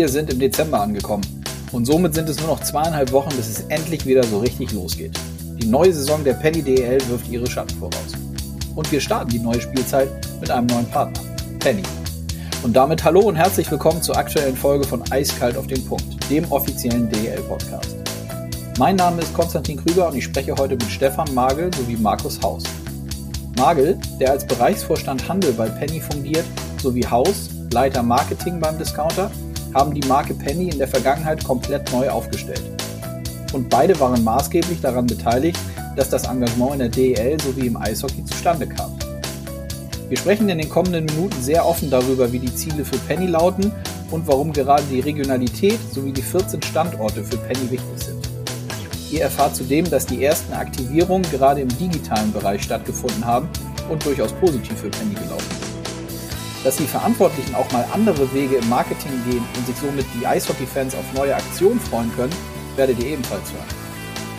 Wir sind im Dezember angekommen und somit sind es nur noch zweieinhalb Wochen, bis es endlich wieder so richtig losgeht. Die neue Saison der Penny DEL wirft ihre Schatten voraus. Und wir starten die neue Spielzeit mit einem neuen Partner, Penny. Und damit hallo und herzlich willkommen zur aktuellen Folge von Eiskalt auf den Punkt, dem offiziellen DEL-Podcast. Mein Name ist Konstantin Krüger und ich spreche heute mit Stefan Magel sowie Markus Haus. Magel, der als Bereichsvorstand Handel bei Penny fungiert, sowie Haus, Leiter Marketing beim Discounter, haben die Marke Penny in der Vergangenheit komplett neu aufgestellt. Und beide waren maßgeblich daran beteiligt, dass das Engagement in der DEL sowie im Eishockey zustande kam. Wir sprechen in den kommenden Minuten sehr offen darüber, wie die Ziele für Penny lauten und warum gerade die Regionalität sowie die 14 Standorte für Penny wichtig sind. Ihr erfahrt zudem, dass die ersten Aktivierungen gerade im digitalen Bereich stattgefunden haben und durchaus positiv für Penny gelaufen. Dass die Verantwortlichen auch mal andere Wege im Marketing gehen und sich somit die Eishockey-Fans auf neue Aktionen freuen können, werdet ihr ebenfalls hören.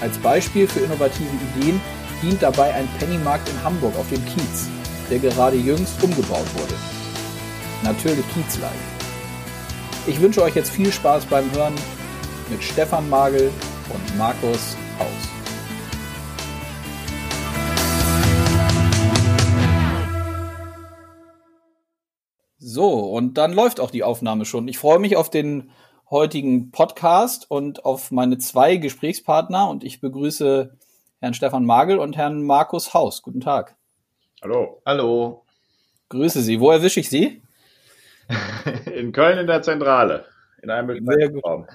Als Beispiel für innovative Ideen dient dabei ein Pennymarkt in Hamburg auf dem Kiez, der gerade jüngst umgebaut wurde. Natürlich Kiezlein. Ich wünsche euch jetzt viel Spaß beim Hören mit Stefan Magel und Markus Haus. So, und dann läuft auch die Aufnahme schon. Ich freue mich auf den heutigen Podcast und auf meine zwei Gesprächspartner und ich begrüße Herrn Stefan Magel und Herrn Markus Haus. Guten Tag. Hallo. Hallo. Grüße Sie. Wo erwische ich Sie? In Köln in der Zentrale. In einem Raum.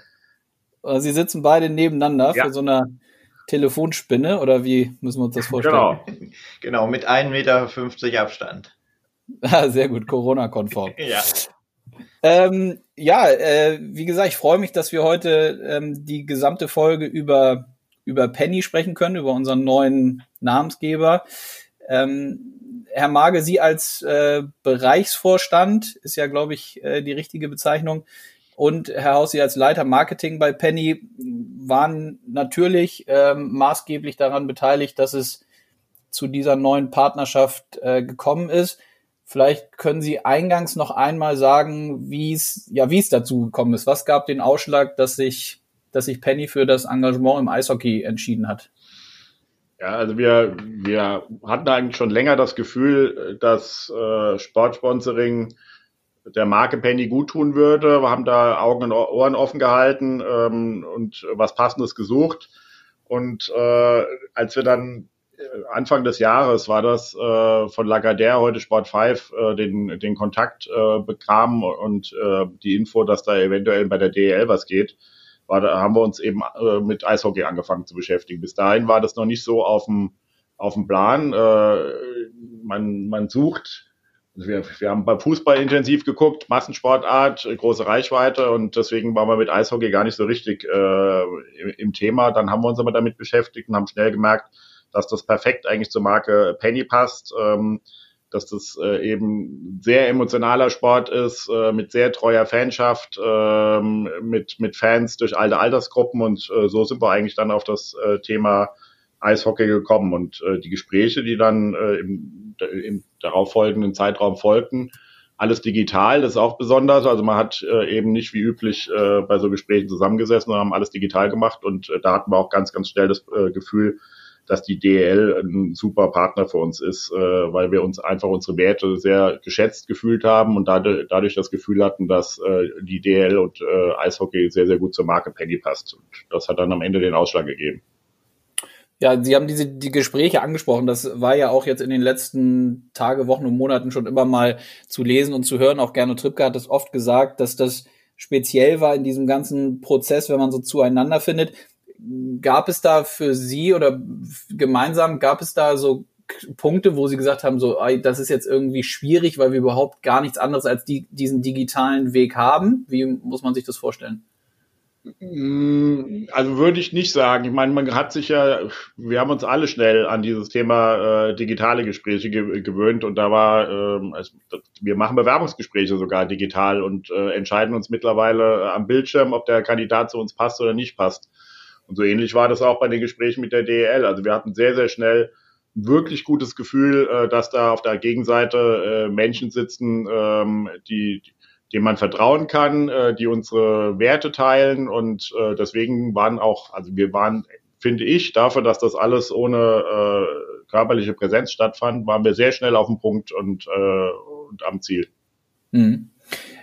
Sie sitzen beide nebeneinander ja. für so eine Telefonspinne oder wie müssen wir uns das vorstellen? Genau, genau mit 1,50 Meter Abstand. Ah, sehr gut, Corona-konform. ja. Ähm, ja, äh, wie gesagt, ich freue mich, dass wir heute ähm, die gesamte Folge über, über Penny sprechen können, über unseren neuen Namensgeber. Ähm, Herr Mage, Sie als äh, Bereichsvorstand ist ja, glaube ich, äh, die richtige Bezeichnung. Und Herr Haus, Sie als Leiter Marketing bei Penny waren natürlich ähm, maßgeblich daran beteiligt, dass es zu dieser neuen Partnerschaft äh, gekommen ist. Vielleicht können Sie eingangs noch einmal sagen, wie es ja wie es dazu gekommen ist. Was gab den Ausschlag, dass sich dass sich Penny für das Engagement im Eishockey entschieden hat? Ja, also wir wir hatten eigentlich schon länger das Gefühl, dass äh, Sportsponsoring der Marke Penny gut tun würde. Wir haben da Augen und Ohren offen gehalten ähm, und was Passendes gesucht. Und äh, als wir dann Anfang des Jahres war das äh, von Lagardère, heute Sport 5, äh, den, den Kontakt äh, bekam und äh, die Info, dass da eventuell bei der DEL was geht, war, da haben wir uns eben äh, mit Eishockey angefangen zu beschäftigen. Bis dahin war das noch nicht so auf dem, auf dem Plan. Äh, man, man sucht, also wir, wir haben beim Fußball intensiv geguckt, Massensportart, große Reichweite und deswegen waren wir mit Eishockey gar nicht so richtig äh, im, im Thema. Dann haben wir uns aber damit beschäftigt und haben schnell gemerkt, dass das perfekt eigentlich zur Marke Penny passt, ähm, dass das äh, eben sehr emotionaler Sport ist, äh, mit sehr treuer Fanschaft, äh, mit, mit Fans durch alte Altersgruppen. Und äh, so sind wir eigentlich dann auf das äh, Thema Eishockey gekommen. Und äh, die Gespräche, die dann äh, im, im darauffolgenden Zeitraum folgten, alles digital, das ist auch besonders. Also man hat äh, eben nicht wie üblich äh, bei so Gesprächen zusammengesessen und haben alles digital gemacht. Und äh, da hatten wir auch ganz, ganz schnell das äh, Gefühl, dass die DEL ein super Partner für uns ist, äh, weil wir uns einfach unsere Werte sehr geschätzt gefühlt haben und dadurch, dadurch das Gefühl hatten, dass äh, die DEL und äh, Eishockey sehr, sehr gut zur Marke Penny passt. Und das hat dann am Ende den Ausschlag gegeben. Ja, Sie haben diese die Gespräche angesprochen. Das war ja auch jetzt in den letzten Tage, Wochen und Monaten schon immer mal zu lesen und zu hören. Auch Gernot Trippke hat das oft gesagt, dass das speziell war in diesem ganzen Prozess, wenn man so zueinander findet gab es da für Sie oder gemeinsam, gab es da so Punkte, wo Sie gesagt haben, so, das ist jetzt irgendwie schwierig, weil wir überhaupt gar nichts anderes als die, diesen digitalen Weg haben? Wie muss man sich das vorstellen? Mm, also würde ich nicht sagen. Ich meine, man hat sich ja, wir haben uns alle schnell an dieses Thema äh, digitale Gespräche ge gewöhnt und da war, ähm, also, wir machen Bewerbungsgespräche sogar digital und äh, entscheiden uns mittlerweile äh, am Bildschirm, ob der Kandidat zu uns passt oder nicht passt. Und so ähnlich war das auch bei den Gesprächen mit der DEL. Also wir hatten sehr, sehr schnell ein wirklich gutes Gefühl, äh, dass da auf der Gegenseite äh, Menschen sitzen, ähm, die, dem man vertrauen kann, äh, die unsere Werte teilen und deswegen waren auch, also wir waren, finde ich, dafür, dass das alles ohne körperliche Präsenz stattfand, waren wir sehr schnell auf dem Punkt und, und am Ziel. Mhm.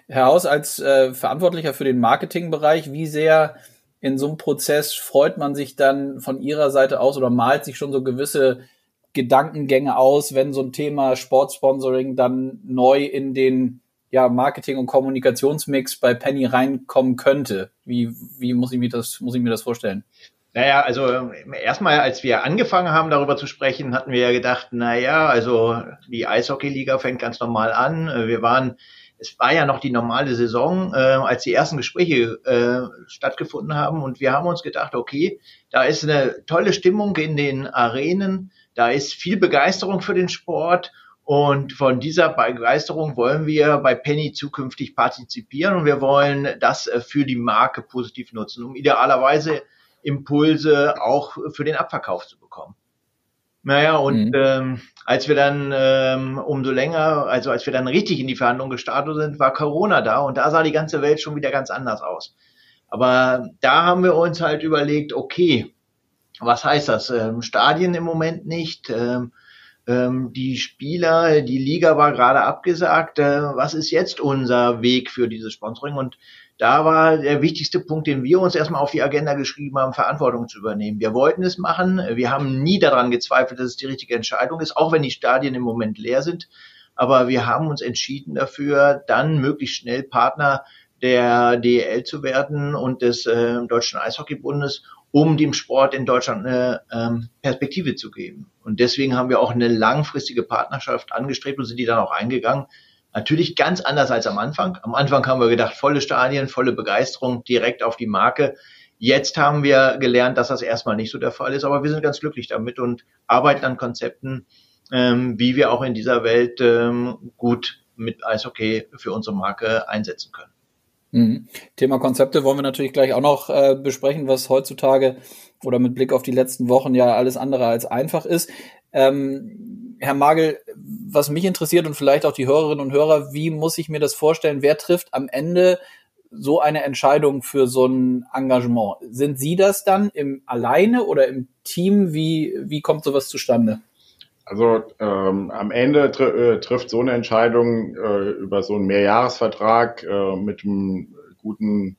Herr Haus, als äh, Verantwortlicher für den Marketingbereich, wie sehr in so einem Prozess freut man sich dann von Ihrer Seite aus oder malt sich schon so gewisse Gedankengänge aus, wenn so ein Thema Sportsponsoring dann neu in den ja, Marketing- und Kommunikationsmix bei Penny reinkommen könnte? Wie, wie muss ich mir das, muss ich mir das vorstellen? Naja, also erstmal, als wir angefangen haben, darüber zu sprechen, hatten wir ja gedacht, naja, also die Eishockey-Liga fängt ganz normal an. Wir waren, es war ja noch die normale Saison, äh, als die ersten Gespräche äh, stattgefunden haben und wir haben uns gedacht, okay, da ist eine tolle Stimmung in den Arenen, da ist viel Begeisterung für den Sport und von dieser Begeisterung wollen wir bei Penny zukünftig partizipieren und wir wollen das äh, für die Marke positiv nutzen, um idealerweise Impulse auch für den Abverkauf zu bekommen. Naja, und mhm. ähm, als wir dann ähm, umso länger, also als wir dann richtig in die Verhandlungen gestartet sind, war Corona da und da sah die ganze Welt schon wieder ganz anders aus. Aber da haben wir uns halt überlegt, okay, was heißt das? Ähm, Stadien im Moment nicht. Ähm, ähm, die Spieler, die Liga war gerade abgesagt. Äh, was ist jetzt unser Weg für dieses Sponsoring? Und da war der wichtigste Punkt, den wir uns erstmal auf die Agenda geschrieben haben, Verantwortung zu übernehmen. Wir wollten es machen. Wir haben nie daran gezweifelt, dass es die richtige Entscheidung ist, auch wenn die Stadien im Moment leer sind. Aber wir haben uns entschieden dafür, dann möglichst schnell Partner der DEL zu werden und des äh, Deutschen Eishockeybundes, um dem Sport in Deutschland eine ähm, Perspektive zu geben. Und deswegen haben wir auch eine langfristige Partnerschaft angestrebt und sind die dann auch eingegangen. Natürlich ganz anders als am Anfang. Am Anfang haben wir gedacht, volle Stadien, volle Begeisterung direkt auf die Marke. Jetzt haben wir gelernt, dass das erstmal nicht so der Fall ist, aber wir sind ganz glücklich damit und arbeiten an Konzepten, ähm, wie wir auch in dieser Welt ähm, gut mit Eishockey für unsere Marke einsetzen können. Mhm. Thema Konzepte wollen wir natürlich gleich auch noch äh, besprechen, was heutzutage oder mit Blick auf die letzten Wochen ja alles andere als einfach ist. Ähm, Herr Magel, was mich interessiert und vielleicht auch die Hörerinnen und Hörer, wie muss ich mir das vorstellen? Wer trifft am Ende so eine Entscheidung für so ein Engagement? Sind Sie das dann im alleine oder im Team? Wie, wie kommt sowas zustande? Also ähm, am Ende tr äh, trifft so eine Entscheidung äh, über so einen Mehrjahresvertrag äh, mit einem guten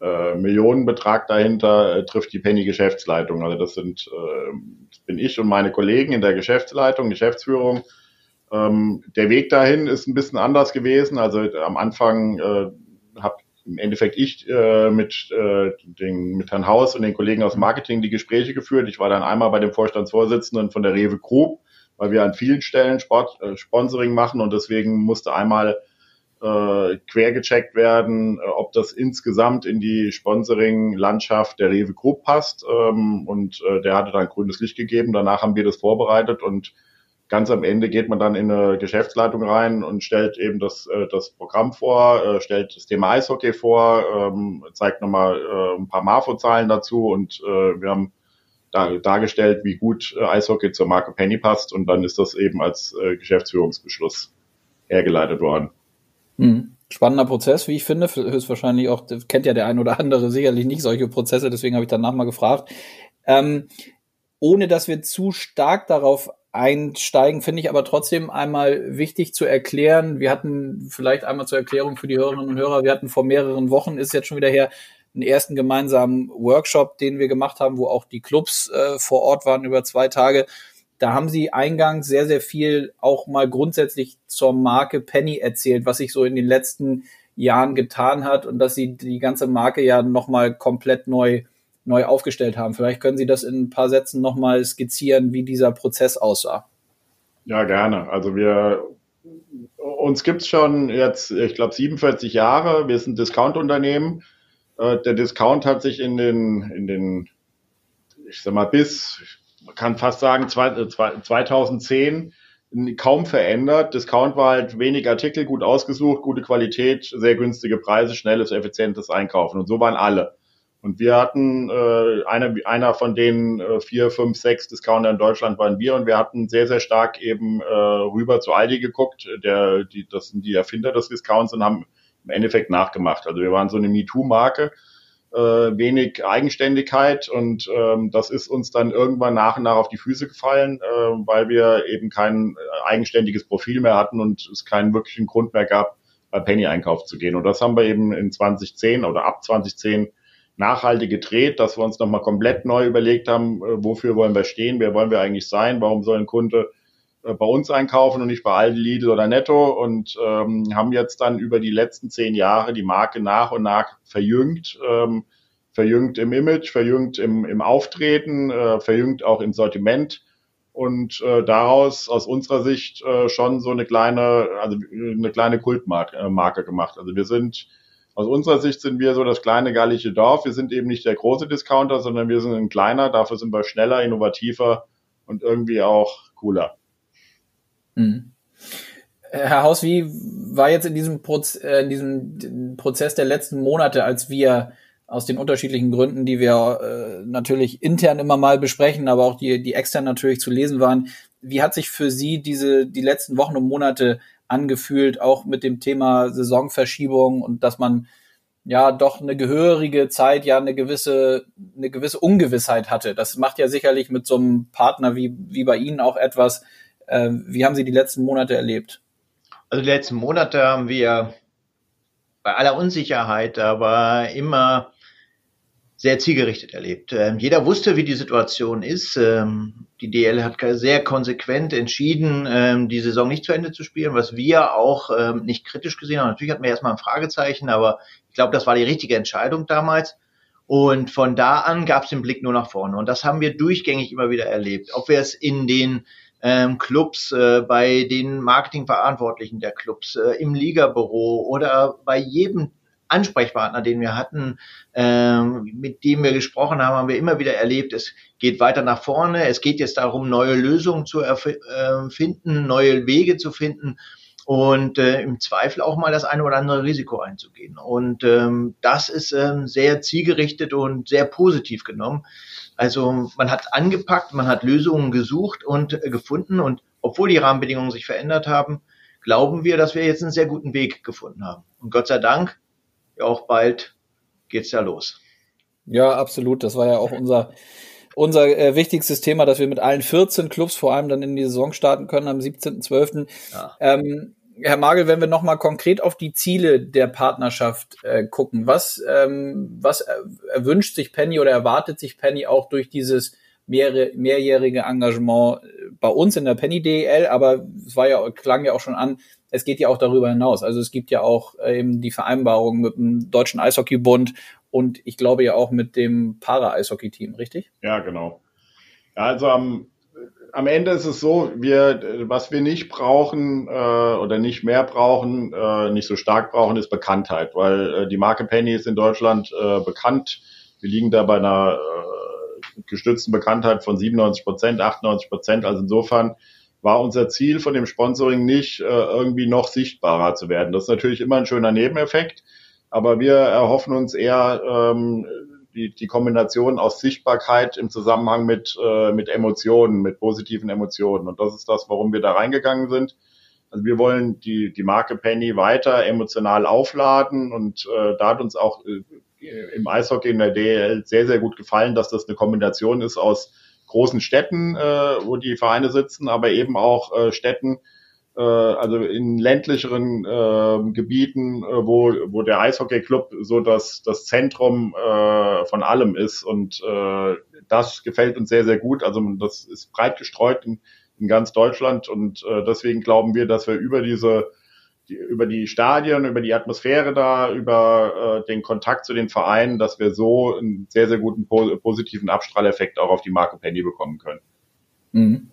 äh, Millionenbetrag dahinter äh, trifft die Penny Geschäftsleitung. Also das sind äh, das bin ich und meine Kollegen in der Geschäftsleitung, Geschäftsführung. Ähm, der Weg dahin ist ein bisschen anders gewesen. Also am Anfang äh, habe im Endeffekt ich äh, mit, äh, den, mit Herrn Haus und den Kollegen aus Marketing die Gespräche geführt. Ich war dann einmal bei dem Vorstandsvorsitzenden von der Rewe Group, weil wir an vielen Stellen Sport, äh, Sponsoring machen und deswegen musste einmal äh, quer gecheckt werden, äh, ob das insgesamt in die Sponsoring-Landschaft der Rewe Group passt. Ähm, und äh, der hatte dann grünes Licht gegeben. Danach haben wir das vorbereitet und ganz am Ende geht man dann in eine Geschäftsleitung rein und stellt eben das, äh, das Programm vor, äh, stellt das Thema Eishockey vor, ähm, zeigt nochmal äh, ein paar Marfo-Zahlen dazu und äh, wir haben da, dargestellt, wie gut äh, Eishockey zur Marke Penny passt und dann ist das eben als äh, Geschäftsführungsbeschluss hergeleitet worden. Hm. Spannender Prozess, wie ich finde. Höchstwahrscheinlich auch, kennt ja der ein oder andere sicherlich nicht solche Prozesse, deswegen habe ich danach mal gefragt. Ähm, ohne dass wir zu stark darauf einsteigen, finde ich aber trotzdem einmal wichtig zu erklären. Wir hatten vielleicht einmal zur Erklärung für die Hörerinnen und Hörer, wir hatten vor mehreren Wochen, ist jetzt schon wieder her, einen ersten gemeinsamen Workshop, den wir gemacht haben, wo auch die Clubs äh, vor Ort waren über zwei Tage. Da haben sie eingangs sehr, sehr viel auch mal grundsätzlich zur Marke Penny erzählt, was sich so in den letzten Jahren getan hat und dass sie die ganze Marke ja nochmal komplett neu neu aufgestellt haben. Vielleicht können Sie das in ein paar Sätzen nochmal skizzieren, wie dieser Prozess aussah. Ja, gerne. Also wir uns gibt's schon jetzt, ich glaube, 47 Jahre. Wir sind Discount-Unternehmen. Äh, der Discount hat sich in den, in den, ich sag mal, bis, man kann fast sagen, 2010 äh, kaum verändert. Discount war halt wenig Artikel, gut ausgesucht, gute Qualität, sehr günstige Preise, schnelles, effizientes Einkaufen. Und so waren alle. Und wir hatten, äh, einer, einer von den äh, vier, fünf, sechs Discounter in Deutschland waren wir und wir hatten sehr, sehr stark eben äh, rüber zu Aldi geguckt. Der, die, das sind die Erfinder des Discounts und haben im Endeffekt nachgemacht. Also wir waren so eine MeToo-Marke, äh, wenig Eigenständigkeit und ähm, das ist uns dann irgendwann nach und nach auf die Füße gefallen, äh, weil wir eben kein eigenständiges Profil mehr hatten und es keinen wirklichen Grund mehr gab, bei Penny einkaufen zu gehen. Und das haben wir eben in 2010 oder ab 2010 nachhaltig gedreht, dass wir uns nochmal komplett neu überlegt haben, äh, wofür wollen wir stehen, wer wollen wir eigentlich sein, warum soll ein Kunde äh, bei uns einkaufen und nicht bei Aldi, Lidl oder Netto und ähm, haben jetzt dann über die letzten zehn Jahre die Marke nach und nach verjüngt, ähm, verjüngt im Image, verjüngt im, im Auftreten, äh, verjüngt auch im Sortiment und äh, daraus aus unserer Sicht äh, schon so eine kleine, also eine kleine Kultmarke äh, Marke gemacht. Also wir sind aus unserer Sicht sind wir so das kleine gallische Dorf. Wir sind eben nicht der große Discounter, sondern wir sind ein kleiner. Dafür sind wir schneller, innovativer und irgendwie auch cooler. Mhm. Herr Haus, wie war jetzt in diesem, Proz äh, in diesem Prozess der letzten Monate, als wir aus den unterschiedlichen Gründen, die wir äh, natürlich intern immer mal besprechen, aber auch die, die extern natürlich zu lesen waren, wie hat sich für Sie diese die letzten Wochen und Monate angefühlt, auch mit dem Thema Saisonverschiebung und dass man ja doch eine gehörige Zeit, ja eine gewisse, eine gewisse Ungewissheit hatte. Das macht ja sicherlich mit so einem Partner wie, wie bei Ihnen auch etwas. Äh, wie haben Sie die letzten Monate erlebt? Also die letzten Monate haben wir bei aller Unsicherheit, aber immer sehr zielgerichtet erlebt. Ähm, jeder wusste, wie die Situation ist. Ähm, die DL hat sehr konsequent entschieden, ähm, die Saison nicht zu Ende zu spielen, was wir auch ähm, nicht kritisch gesehen haben. Natürlich hatten wir erstmal ein Fragezeichen, aber ich glaube, das war die richtige Entscheidung damals. Und von da an gab es den Blick nur nach vorne. Und das haben wir durchgängig immer wieder erlebt. Ob wir es in den ähm, Clubs, äh, bei den Marketingverantwortlichen der Clubs, äh, im Ligabüro oder bei jedem Ansprechpartner, den wir hatten, ähm, mit dem wir gesprochen haben, haben wir immer wieder erlebt, es geht weiter nach vorne. Es geht jetzt darum, neue Lösungen zu erfinden, äh, neue Wege zu finden und äh, im Zweifel auch mal das eine oder andere Risiko einzugehen. Und ähm, das ist ähm, sehr zielgerichtet und sehr positiv genommen. Also man hat angepackt, man hat Lösungen gesucht und äh, gefunden und obwohl die Rahmenbedingungen sich verändert haben, glauben wir, dass wir jetzt einen sehr guten Weg gefunden haben. Und Gott sei Dank auch bald geht's ja los. Ja, absolut. Das war ja auch unser unser äh, wichtigstes Thema, dass wir mit allen 14 Clubs vor allem dann in die Saison starten können am 17.12. Ja. Ähm, Herr Magel, wenn wir nochmal konkret auf die Ziele der Partnerschaft äh, gucken, was, ähm, was erwünscht sich Penny oder erwartet sich Penny auch durch dieses mehrere, mehrjährige Engagement äh, bei uns in der Penny DEL, aber es war ja, klang ja auch schon an, es geht ja auch darüber hinaus. Also es gibt ja auch äh, eben die Vereinbarung mit dem Deutschen Eishockeybund und ich glaube ja auch mit dem Para-Eishockey-Team, richtig? Ja, genau. Also am, am Ende ist es so, wir, was wir nicht brauchen äh, oder nicht mehr brauchen, äh, nicht so stark brauchen, ist Bekanntheit, weil äh, die Marke Penny ist in Deutschland äh, bekannt. Wir liegen da bei einer äh, gestützten Bekanntheit von 97 Prozent, 98 Prozent. Also insofern war unser Ziel von dem Sponsoring nicht, äh, irgendwie noch sichtbarer zu werden. Das ist natürlich immer ein schöner Nebeneffekt, aber wir erhoffen uns eher ähm, die, die Kombination aus Sichtbarkeit im Zusammenhang mit, äh, mit Emotionen, mit positiven Emotionen. Und das ist das, warum wir da reingegangen sind. Also wir wollen die, die Marke Penny weiter emotional aufladen und äh, da hat uns auch äh, im Eishockey in der DL sehr, sehr gut gefallen, dass das eine Kombination ist aus großen Städten, äh, wo die Vereine sitzen, aber eben auch äh, Städten, äh, also in ländlicheren äh, Gebieten, äh, wo, wo der Eishockey-Club so das, das Zentrum äh, von allem ist. Und äh, das gefällt uns sehr, sehr gut. Also das ist breit gestreut in, in ganz Deutschland und äh, deswegen glauben wir, dass wir über diese über die Stadien, über die Atmosphäre da, über äh, den Kontakt zu den Vereinen, dass wir so einen sehr, sehr guten positiven Abstrahleffekt auch auf die Marke Penny bekommen können. Mhm.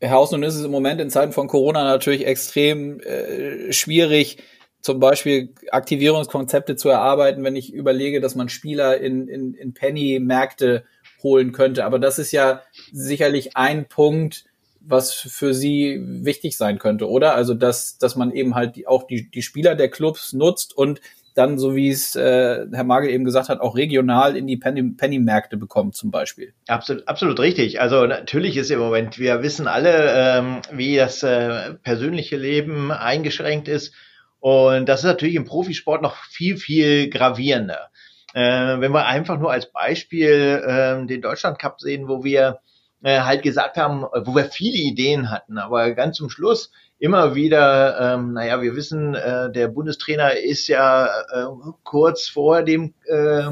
Herr Haus, nun ist es im Moment in Zeiten von Corona natürlich extrem äh, schwierig, zum Beispiel Aktivierungskonzepte zu erarbeiten, wenn ich überlege, dass man Spieler in, in, in Penny-Märkte holen könnte. Aber das ist ja sicherlich ein Punkt, was für sie wichtig sein könnte, oder? Also dass, dass man eben halt auch die, die Spieler der Clubs nutzt und dann, so wie es äh, Herr Magel eben gesagt hat, auch regional in die Penny-Märkte bekommt zum Beispiel. Absolut, absolut richtig. Also natürlich ist im Moment, wir wissen alle, ähm, wie das äh, persönliche Leben eingeschränkt ist. Und das ist natürlich im Profisport noch viel, viel gravierender. Äh, wenn wir einfach nur als Beispiel äh, den Deutschland Cup sehen, wo wir äh, halt gesagt haben, wo wir viele Ideen hatten, aber ganz zum Schluss immer wieder, ähm, naja, wir wissen, äh, der Bundestrainer ist ja äh, kurz vor dem äh,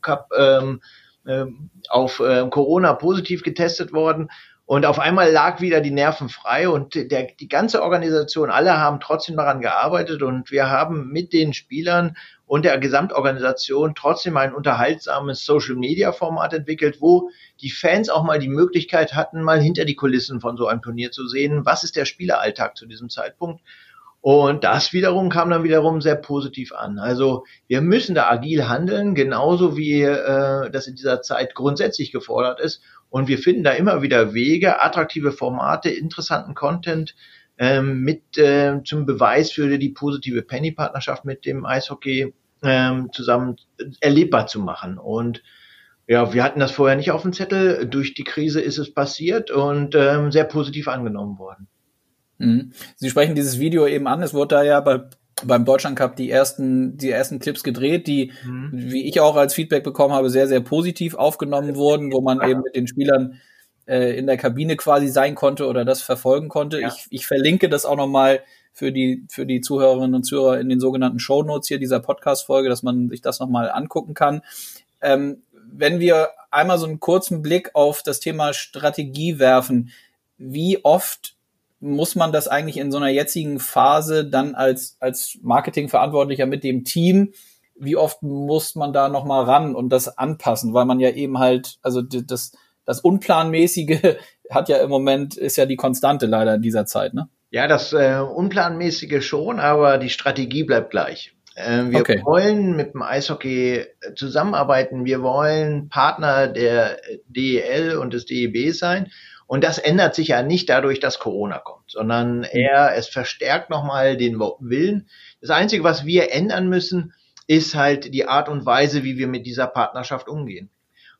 Cup ähm, äh, auf äh, Corona positiv getestet worden. Und auf einmal lag wieder die Nerven frei und der, die ganze Organisation, alle haben trotzdem daran gearbeitet und wir haben mit den Spielern und der Gesamtorganisation trotzdem ein unterhaltsames Social-Media-Format entwickelt, wo die Fans auch mal die Möglichkeit hatten, mal hinter die Kulissen von so einem Turnier zu sehen, was ist der Spieleralltag zu diesem Zeitpunkt. Und das wiederum kam dann wiederum sehr positiv an. Also wir müssen da agil handeln, genauso wie äh, das in dieser Zeit grundsätzlich gefordert ist. Und wir finden da immer wieder Wege, attraktive Formate, interessanten Content ähm, mit äh, zum Beweis für die positive Penny-Partnerschaft mit dem Eishockey ähm, zusammen erlebbar zu machen. Und ja, wir hatten das vorher nicht auf dem Zettel. Durch die Krise ist es passiert und ähm, sehr positiv angenommen worden. Mhm. Sie sprechen dieses Video eben an. Es wurde da ja bei, beim Deutschland Cup die ersten, die ersten Clips gedreht, die, mhm. wie ich auch als Feedback bekommen habe, sehr, sehr positiv aufgenommen wurden, wo man eben mit den Spielern äh, in der Kabine quasi sein konnte oder das verfolgen konnte. Ja. Ich, ich verlinke das auch nochmal für die, für die Zuhörerinnen und Zuhörer in den sogenannten Show Notes hier dieser Podcast-Folge, dass man sich das nochmal angucken kann. Ähm, wenn wir einmal so einen kurzen Blick auf das Thema Strategie werfen, wie oft muss man das eigentlich in so einer jetzigen Phase dann als, als Marketingverantwortlicher mit dem Team, wie oft muss man da nochmal ran und das anpassen, weil man ja eben halt, also das, das Unplanmäßige hat ja im Moment, ist ja die Konstante leider in dieser Zeit, ne? Ja, das äh, Unplanmäßige schon, aber die Strategie bleibt gleich. Äh, wir okay. wollen mit dem Eishockey zusammenarbeiten. Wir wollen Partner der DEL und des DEB sein. Und das ändert sich ja nicht dadurch, dass Corona kommt, sondern mhm. eher, es verstärkt nochmal den Willen. Das Einzige, was wir ändern müssen, ist halt die Art und Weise, wie wir mit dieser Partnerschaft umgehen.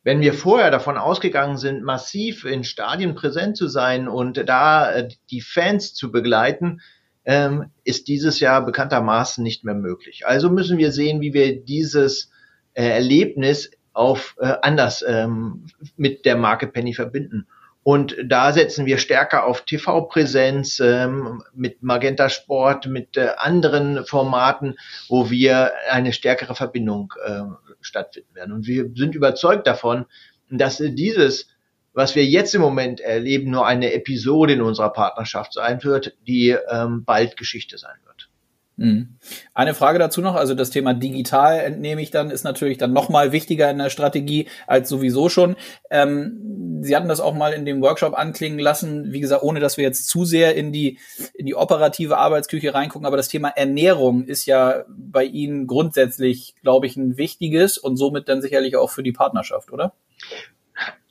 Wenn wir vorher davon ausgegangen sind, massiv in Stadien präsent zu sein und da äh, die Fans zu begleiten, ähm, ist dieses Jahr bekanntermaßen nicht mehr möglich. Also müssen wir sehen, wie wir dieses äh, Erlebnis auf äh, anders ähm, mit der Marke Penny verbinden. Und da setzen wir stärker auf TV-Präsenz ähm, mit Magenta Sport, mit äh, anderen Formaten, wo wir eine stärkere Verbindung äh, stattfinden werden. Und wir sind überzeugt davon, dass dieses, was wir jetzt im Moment erleben, nur eine Episode in unserer Partnerschaft sein wird, die ähm, bald Geschichte sein wird. Mhm. Eine Frage dazu noch, also das Thema digital entnehme ich dann, ist natürlich dann nochmal wichtiger in der Strategie als sowieso schon. Ähm, Sie hatten das auch mal in dem Workshop anklingen lassen, wie gesagt, ohne dass wir jetzt zu sehr in die, in die operative Arbeitsküche reingucken, aber das Thema Ernährung ist ja bei Ihnen grundsätzlich, glaube ich, ein wichtiges und somit dann sicherlich auch für die Partnerschaft, oder?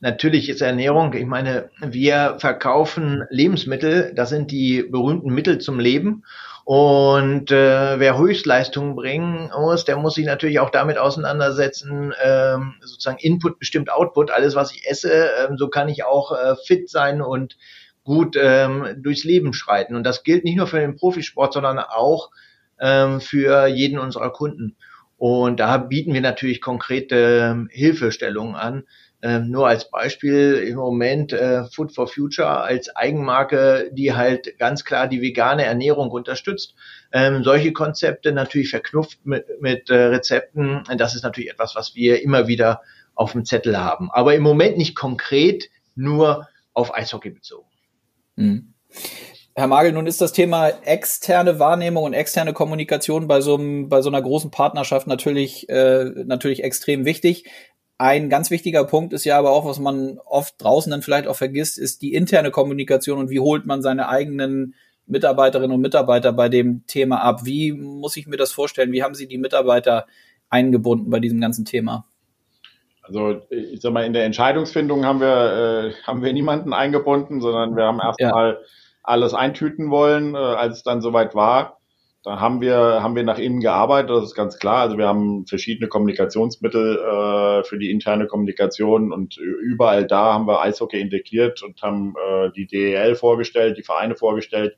Natürlich ist Ernährung, ich meine, wir verkaufen Lebensmittel, das sind die berühmten Mittel zum Leben. Und äh, wer Höchstleistungen bringen muss, der muss sich natürlich auch damit auseinandersetzen, ähm, sozusagen Input bestimmt Output, alles was ich esse, ähm, so kann ich auch äh, fit sein und gut ähm, durchs Leben schreiten. Und das gilt nicht nur für den Profisport, sondern auch ähm, für jeden unserer Kunden. Und da bieten wir natürlich konkrete ähm, Hilfestellungen an, ähm, nur als Beispiel im Moment äh, Food for Future als Eigenmarke, die halt ganz klar die vegane Ernährung unterstützt. Ähm, solche Konzepte natürlich verknüpft mit, mit äh, Rezepten, das ist natürlich etwas, was wir immer wieder auf dem Zettel haben. Aber im Moment nicht konkret nur auf Eishockey bezogen. Mhm. Herr Magel, nun ist das Thema externe Wahrnehmung und externe Kommunikation bei so, einem, bei so einer großen Partnerschaft natürlich, äh, natürlich extrem wichtig. Ein ganz wichtiger Punkt ist ja aber auch, was man oft draußen dann vielleicht auch vergisst, ist die interne Kommunikation und wie holt man seine eigenen Mitarbeiterinnen und Mitarbeiter bei dem Thema ab? Wie muss ich mir das vorstellen? Wie haben Sie die Mitarbeiter eingebunden bei diesem ganzen Thema? Also ich sag mal, in der Entscheidungsfindung haben wir, äh, haben wir niemanden eingebunden, sondern wir haben erstmal ja. alles eintüten wollen, äh, als es dann soweit war. Da haben wir, haben wir nach innen gearbeitet, das ist ganz klar. Also wir haben verschiedene Kommunikationsmittel äh, für die interne Kommunikation und überall da haben wir Eishockey integriert und haben äh, die DEL vorgestellt, die Vereine vorgestellt,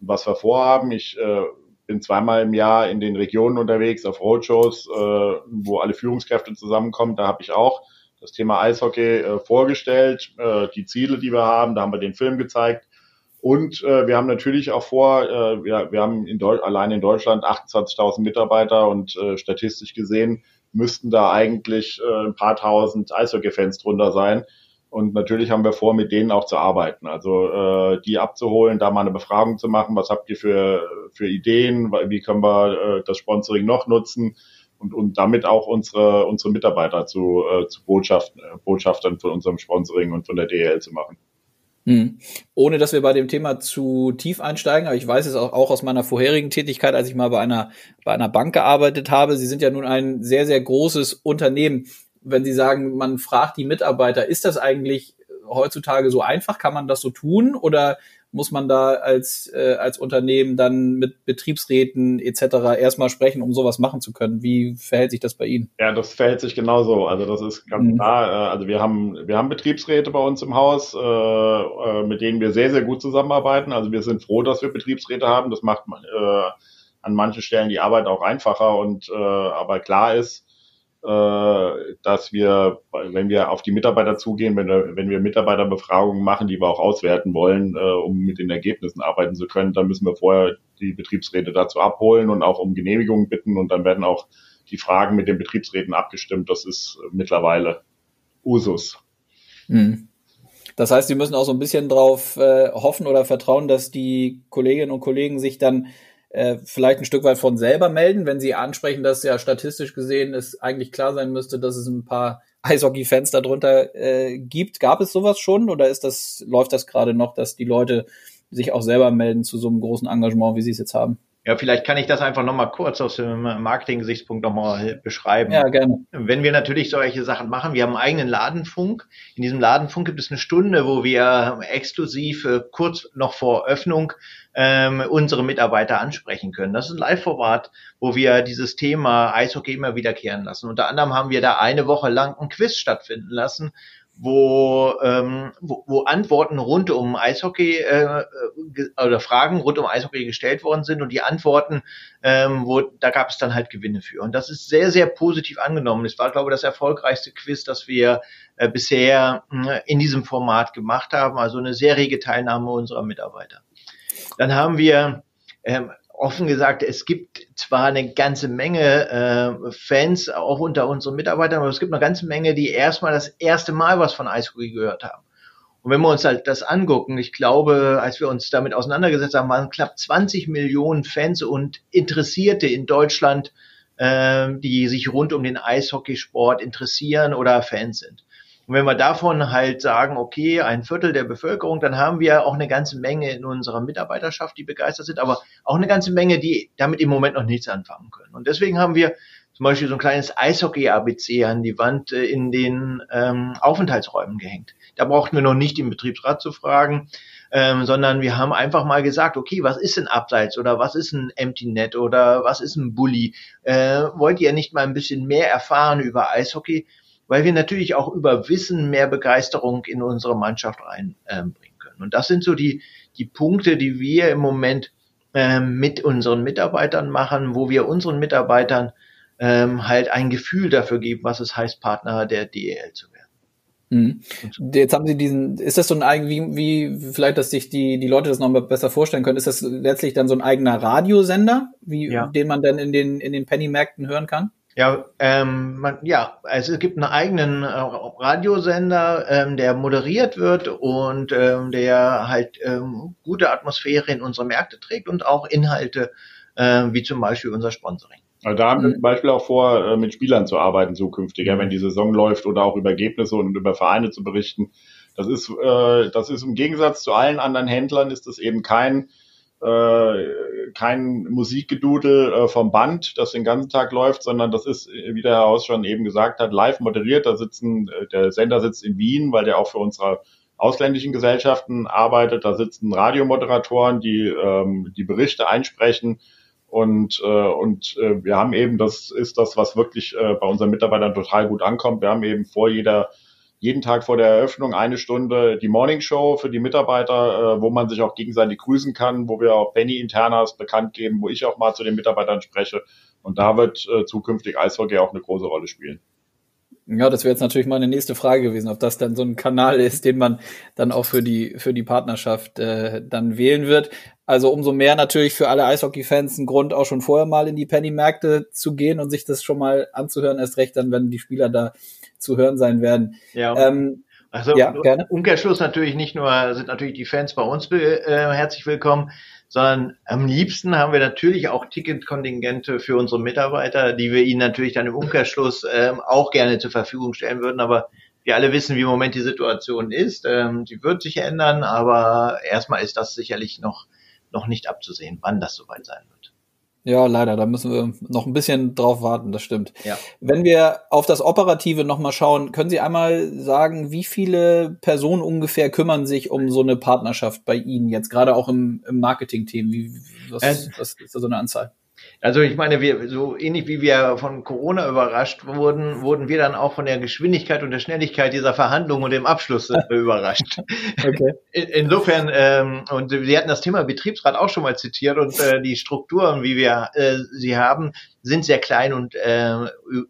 was wir vorhaben. Ich äh, bin zweimal im Jahr in den Regionen unterwegs auf Roadshows, äh, wo alle Führungskräfte zusammenkommen. Da habe ich auch das Thema Eishockey äh, vorgestellt, äh, die Ziele, die wir haben. Da haben wir den Film gezeigt. Und äh, wir haben natürlich auch vor, äh, wir, wir haben in Deu allein in Deutschland 28.000 Mitarbeiter und äh, statistisch gesehen müssten da eigentlich äh, ein paar tausend Eishockey-Fans drunter sein. Und natürlich haben wir vor, mit denen auch zu arbeiten. Also äh, die abzuholen, da mal eine Befragung zu machen. Was habt ihr für, für Ideen? Wie können wir äh, das Sponsoring noch nutzen? Und, und damit auch unsere, unsere Mitarbeiter zu, äh, zu Botschaften, äh, Botschaftern von unserem Sponsoring und von der DL zu machen. Hm. Ohne dass wir bei dem Thema zu tief einsteigen, aber ich weiß es auch, auch aus meiner vorherigen Tätigkeit, als ich mal bei einer, bei einer Bank gearbeitet habe. Sie sind ja nun ein sehr, sehr großes Unternehmen. Wenn Sie sagen, man fragt die Mitarbeiter, ist das eigentlich heutzutage so einfach? Kann man das so tun? Oder muss man da als, äh, als Unternehmen dann mit Betriebsräten etc. erstmal sprechen, um sowas machen zu können? Wie verhält sich das bei Ihnen? Ja, das verhält sich genauso. Also das ist ganz mhm. klar. Äh, also wir haben, wir haben Betriebsräte bei uns im Haus, äh, äh, mit denen wir sehr, sehr gut zusammenarbeiten. Also wir sind froh, dass wir Betriebsräte haben. Das macht äh, an manchen Stellen die Arbeit auch einfacher und äh, aber klar ist, dass wir, wenn wir auf die Mitarbeiter zugehen, wenn wir, wenn wir Mitarbeiterbefragungen machen, die wir auch auswerten wollen, äh, um mit den Ergebnissen arbeiten zu können, dann müssen wir vorher die Betriebsräte dazu abholen und auch um Genehmigungen bitten und dann werden auch die Fragen mit den Betriebsräten abgestimmt. Das ist mittlerweile Usus. Mhm. Das heißt, Sie müssen auch so ein bisschen darauf äh, hoffen oder vertrauen, dass die Kolleginnen und Kollegen sich dann äh, vielleicht ein Stück weit von selber melden, wenn sie ansprechen, dass ja statistisch gesehen es eigentlich klar sein müsste, dass es ein paar Eishockey-Fans darunter äh, gibt. Gab es sowas schon oder ist das, läuft das gerade noch, dass die Leute sich auch selber melden zu so einem großen Engagement, wie sie es jetzt haben? Ja, vielleicht kann ich das einfach nochmal kurz aus dem Marketing-Gesichtspunkt nochmal beschreiben. Ja, gerne. Wenn wir natürlich solche Sachen machen, wir haben einen eigenen Ladenfunk. In diesem Ladenfunk gibt es eine Stunde, wo wir exklusiv äh, kurz noch vor Öffnung ähm, unsere Mitarbeiter ansprechen können. Das ist ein Live-Format, wo wir dieses Thema Eishockey immer wiederkehren lassen. Unter anderem haben wir da eine Woche lang ein Quiz stattfinden lassen, wo, ähm, wo, wo Antworten rund um Eishockey äh, oder Fragen rund um Eishockey gestellt worden sind und die Antworten, ähm, wo da gab es dann halt Gewinne für. Und das ist sehr, sehr positiv angenommen. Es war, glaube ich, das erfolgreichste Quiz, das wir äh, bisher äh, in diesem Format gemacht haben. Also eine sehr rege Teilnahme unserer Mitarbeiter. Dann haben wir ähm, offen gesagt, es gibt zwar eine ganze Menge äh, Fans, auch unter unseren Mitarbeitern, aber es gibt eine ganze Menge, die erstmal das erste Mal was von Eishockey gehört haben. Und wenn wir uns halt das angucken, ich glaube, als wir uns damit auseinandergesetzt haben, waren knapp 20 Millionen Fans und Interessierte in Deutschland, äh, die sich rund um den Eishockeysport interessieren oder Fans sind. Und wenn wir davon halt sagen, okay, ein Viertel der Bevölkerung, dann haben wir auch eine ganze Menge in unserer Mitarbeiterschaft, die begeistert sind, aber auch eine ganze Menge, die damit im Moment noch nichts anfangen können. Und deswegen haben wir zum Beispiel so ein kleines Eishockey-ABC an die Wand äh, in den ähm, Aufenthaltsräumen gehängt. Da brauchten wir noch nicht den Betriebsrat zu fragen, ähm, sondern wir haben einfach mal gesagt, okay, was ist ein Abseits oder was ist ein Empty Net oder was ist ein Bully? Äh, wollt ihr nicht mal ein bisschen mehr erfahren über Eishockey? Weil wir natürlich auch über Wissen mehr Begeisterung in unsere Mannschaft reinbringen können. Und das sind so die, die Punkte, die wir im Moment ähm, mit unseren Mitarbeitern machen, wo wir unseren Mitarbeitern ähm, halt ein Gefühl dafür geben, was es heißt, Partner der DEL zu werden. Mhm. Jetzt haben Sie diesen, ist das so ein wie, wie vielleicht, dass sich die, die Leute das noch mal besser vorstellen können, ist das letztlich dann so ein eigener Radiosender, wie, ja. den man dann in den, in den Penny-Märkten hören kann? Ja, ähm, man, ja, also es gibt einen eigenen äh, Radiosender, ähm, der moderiert wird und ähm, der halt ähm, gute Atmosphäre in unsere Märkte trägt und auch Inhalte, äh, wie zum Beispiel unser Sponsoring. Also da haben wir zum Beispiel auch vor, äh, mit Spielern zu arbeiten zukünftig, ja, wenn die Saison läuft oder auch über Ergebnisse und über Vereine zu berichten. Das ist, äh, das ist im Gegensatz zu allen anderen Händlern ist das eben kein äh, kein Musikgedudel äh, vom Band, das den ganzen Tag läuft, sondern das ist, wie der Herr Haus schon eben gesagt hat, live moderiert. Da sitzen, äh, der Sender sitzt in Wien, weil der auch für unsere ausländischen Gesellschaften arbeitet. Da sitzen Radiomoderatoren, die ähm, die Berichte einsprechen. Und, äh, und äh, wir haben eben, das ist das, was wirklich äh, bei unseren Mitarbeitern total gut ankommt. Wir haben eben vor jeder jeden Tag vor der Eröffnung eine Stunde die Morning Show für die Mitarbeiter, äh, wo man sich auch gegenseitig grüßen kann, wo wir auch Penny Internas bekannt geben, wo ich auch mal zu den Mitarbeitern spreche. Und da wird äh, zukünftig Eishockey auch eine große Rolle spielen. Ja, das wäre jetzt natürlich mal eine nächste Frage gewesen, ob das dann so ein Kanal ist, den man dann auch für die für die Partnerschaft äh, dann wählen wird. Also umso mehr natürlich für alle Eishockey-Fans ein Grund, auch schon vorher mal in die Penny-Märkte zu gehen und sich das schon mal anzuhören, erst recht dann, wenn die Spieler da zu hören sein werden. Ja. Ähm, also ja, gerne. Umkehrschluss natürlich nicht nur sind natürlich die Fans bei uns äh, herzlich willkommen, sondern am liebsten haben wir natürlich auch Ticketkontingente für unsere Mitarbeiter, die wir ihnen natürlich dann im Umkehrschluss ähm, auch gerne zur Verfügung stellen würden. Aber wir alle wissen, wie im Moment die Situation ist. Ähm, die wird sich ändern, aber erstmal ist das sicherlich noch, noch nicht abzusehen, wann das soweit sein wird. Ja, leider, da müssen wir noch ein bisschen drauf warten, das stimmt. Ja. Wenn wir auf das Operative nochmal schauen, können Sie einmal sagen, wie viele Personen ungefähr kümmern sich um so eine Partnerschaft bei Ihnen jetzt, gerade auch im, im Marketing-Team? Wie, was, äh, was ist da so eine Anzahl? Also ich meine, wir so ähnlich wie wir von Corona überrascht wurden, wurden wir dann auch von der Geschwindigkeit und der Schnelligkeit dieser Verhandlungen und dem Abschluss äh, überrascht. Okay. In, insofern ähm, und Sie hatten das Thema Betriebsrat auch schon mal zitiert und äh, die Strukturen, wie wir äh, sie haben, sind sehr klein und äh,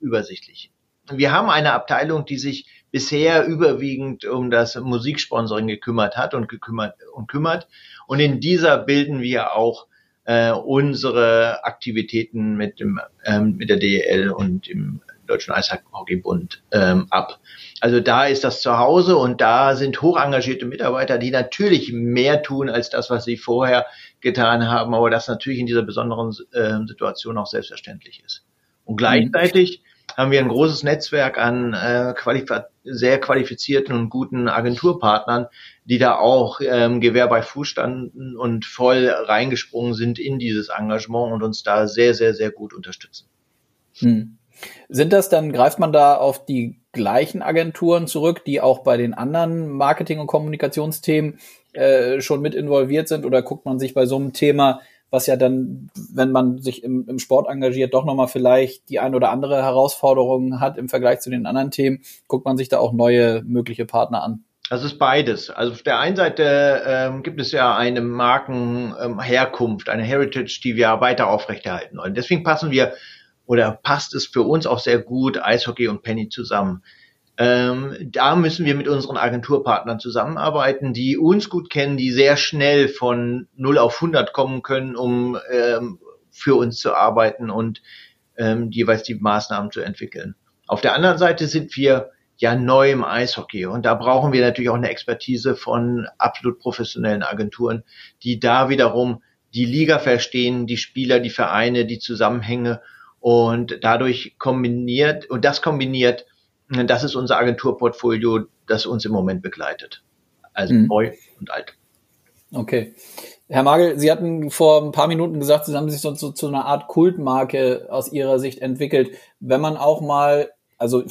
übersichtlich. Wir haben eine Abteilung, die sich bisher überwiegend um das Musiksponsoring gekümmert hat und gekümmert und kümmert. Und in dieser bilden wir auch äh, unsere Aktivitäten mit dem ähm, mit der DEL und dem Deutschen Eishockeybund ähm, ab. Also da ist das zu Hause und da sind hoch engagierte Mitarbeiter, die natürlich mehr tun als das, was sie vorher getan haben, aber das natürlich in dieser besonderen äh, Situation auch selbstverständlich ist. Und gleichzeitig haben wir ein großes Netzwerk an äh, qualif sehr qualifizierten und guten Agenturpartnern, die da auch ähm, Gewehr bei Fuß standen und voll reingesprungen sind in dieses Engagement und uns da sehr, sehr, sehr gut unterstützen. Hm. Sind das dann, greift man da auf die gleichen Agenturen zurück, die auch bei den anderen Marketing- und Kommunikationsthemen äh, schon mit involviert sind? Oder guckt man sich bei so einem Thema was ja dann, wenn man sich im, im Sport engagiert, doch nochmal vielleicht die ein oder andere Herausforderung hat im Vergleich zu den anderen Themen, guckt man sich da auch neue mögliche Partner an. Das ist beides. Also auf der einen Seite ähm, gibt es ja eine Markenherkunft, ähm, eine Heritage, die wir weiter aufrechterhalten wollen. Deswegen passen wir oder passt es für uns auch sehr gut Eishockey und Penny zusammen. Ähm, da müssen wir mit unseren Agenturpartnern zusammenarbeiten, die uns gut kennen, die sehr schnell von 0 auf 100 kommen können, um ähm, für uns zu arbeiten und ähm, jeweils die Maßnahmen zu entwickeln. Auf der anderen Seite sind wir ja neu im Eishockey und da brauchen wir natürlich auch eine Expertise von absolut professionellen Agenturen, die da wiederum die Liga verstehen, die Spieler, die Vereine, die Zusammenhänge und dadurch kombiniert und das kombiniert das ist unser Agenturportfolio, das uns im Moment begleitet. Also mhm. neu und alt. Okay. Herr Magel, Sie hatten vor ein paar Minuten gesagt, Sie haben sich so, so zu einer Art Kultmarke aus Ihrer Sicht entwickelt. Wenn man auch mal, also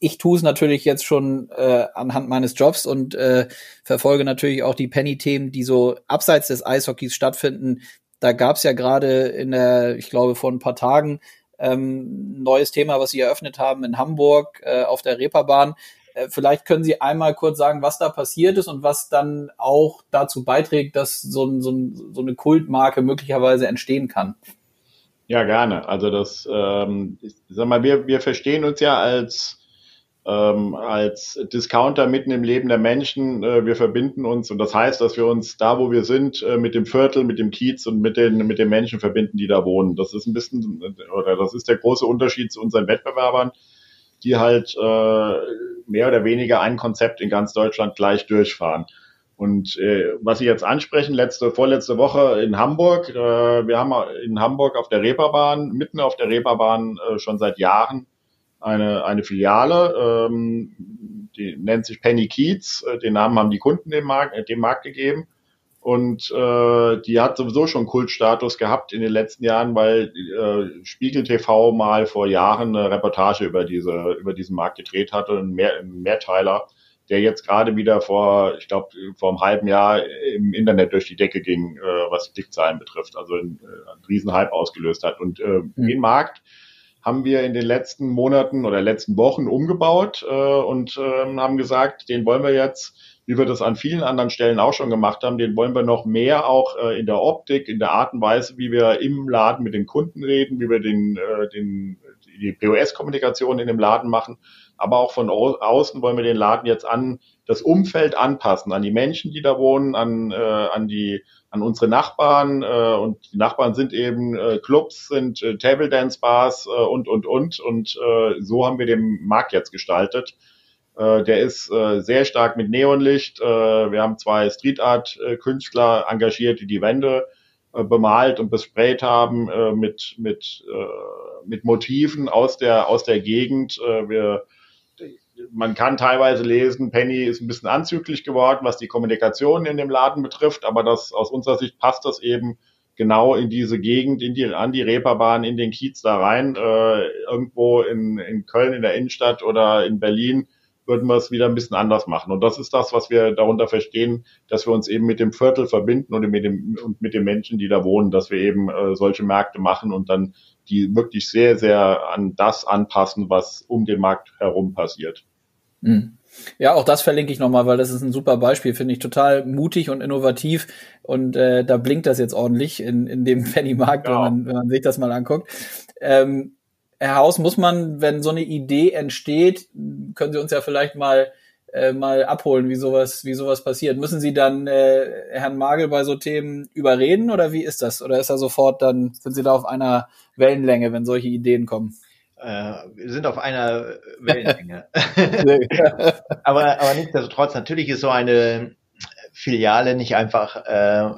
ich tue es natürlich jetzt schon äh, anhand meines Jobs und äh, verfolge natürlich auch die Penny-Themen, die so abseits des Eishockeys stattfinden. Da gab es ja gerade in der, ich glaube, vor ein paar Tagen ähm, neues Thema, was Sie eröffnet haben in Hamburg äh, auf der Reeperbahn. Äh, vielleicht können Sie einmal kurz sagen, was da passiert ist und was dann auch dazu beiträgt, dass so, so, so eine Kultmarke möglicherweise entstehen kann. Ja, gerne. Also das, ähm, ich sag mal, wir, wir verstehen uns ja als ähm, als Discounter mitten im Leben der Menschen. Äh, wir verbinden uns und das heißt, dass wir uns da, wo wir sind, äh, mit dem Viertel, mit dem Kiez und mit den, mit den Menschen verbinden, die da wohnen. Das ist ein bisschen, oder das ist der große Unterschied zu unseren Wettbewerbern, die halt äh, mehr oder weniger ein Konzept in ganz Deutschland gleich durchfahren. Und äh, was Sie jetzt ansprechen, letzte, vorletzte Woche in Hamburg, äh, wir haben in Hamburg auf der Reeperbahn, mitten auf der Reeperbahn äh, schon seit Jahren eine, eine Filiale, ähm, die nennt sich Penny Keats. Äh, den Namen haben die Kunden dem Markt, äh, dem Markt gegeben. Und äh, die hat sowieso schon Kultstatus gehabt in den letzten Jahren, weil äh, Spiegel TV mal vor Jahren eine Reportage über diese über diesen Markt gedreht hatte, ein, Mehr, ein Mehrteiler, der jetzt gerade wieder vor, ich glaube, vor einem halben Jahr im Internet durch die Decke ging, äh, was Klickzahlen betrifft, also ein, äh, einen Riesenhype ausgelöst hat. Und äh, mhm. den Markt haben wir in den letzten Monaten oder letzten Wochen umgebaut äh, und äh, haben gesagt, den wollen wir jetzt, wie wir das an vielen anderen Stellen auch schon gemacht haben, den wollen wir noch mehr auch äh, in der Optik, in der Art und Weise, wie wir im Laden mit den Kunden reden, wie wir den, äh, den, die POS-Kommunikation in dem Laden machen, aber auch von außen wollen wir den Laden jetzt an das Umfeld anpassen, an die Menschen, die da wohnen, an, äh, an die an unsere Nachbarn äh, und die Nachbarn sind eben äh, Clubs, sind äh, Table Dance Bars äh, und und und und äh, so haben wir den Markt jetzt gestaltet. Äh, der ist äh, sehr stark mit Neonlicht. Äh, wir haben zwei Street Art äh, Künstler engagiert, die die Wände äh, bemalt und besprayt haben äh, mit mit äh, mit Motiven aus der aus der Gegend. Äh, wir man kann teilweise lesen, Penny ist ein bisschen anzüglich geworden, was die Kommunikation in dem Laden betrifft, aber das aus unserer Sicht passt das eben genau in diese Gegend, in die, an die Reeperbahn, in den Kiez da rein. Äh, irgendwo in, in Köln in der Innenstadt oder in Berlin würden wir es wieder ein bisschen anders machen. Und das ist das, was wir darunter verstehen, dass wir uns eben mit dem Viertel verbinden und mit dem und mit den Menschen, die da wohnen, dass wir eben äh, solche Märkte machen und dann die wirklich sehr, sehr an das anpassen, was um den Markt herum passiert. Mhm. Ja, auch das verlinke ich nochmal, weil das ist ein super Beispiel, finde ich total mutig und innovativ und äh, da blinkt das jetzt ordentlich in, in dem Penny-Markt, genau. wenn, man, wenn man sich das mal anguckt. Ähm, Herr Haus, muss man, wenn so eine Idee entsteht, können Sie uns ja vielleicht mal äh, mal abholen, wie sowas, wie sowas passiert. Müssen Sie dann äh, Herrn Magel bei so Themen überreden oder wie ist das? Oder ist er sofort dann, sind Sie da auf einer Wellenlänge, wenn solche Ideen kommen? Äh, wir sind auf einer Wellenlänge. aber, aber nichtsdestotrotz, natürlich ist so eine Filiale nicht einfach äh,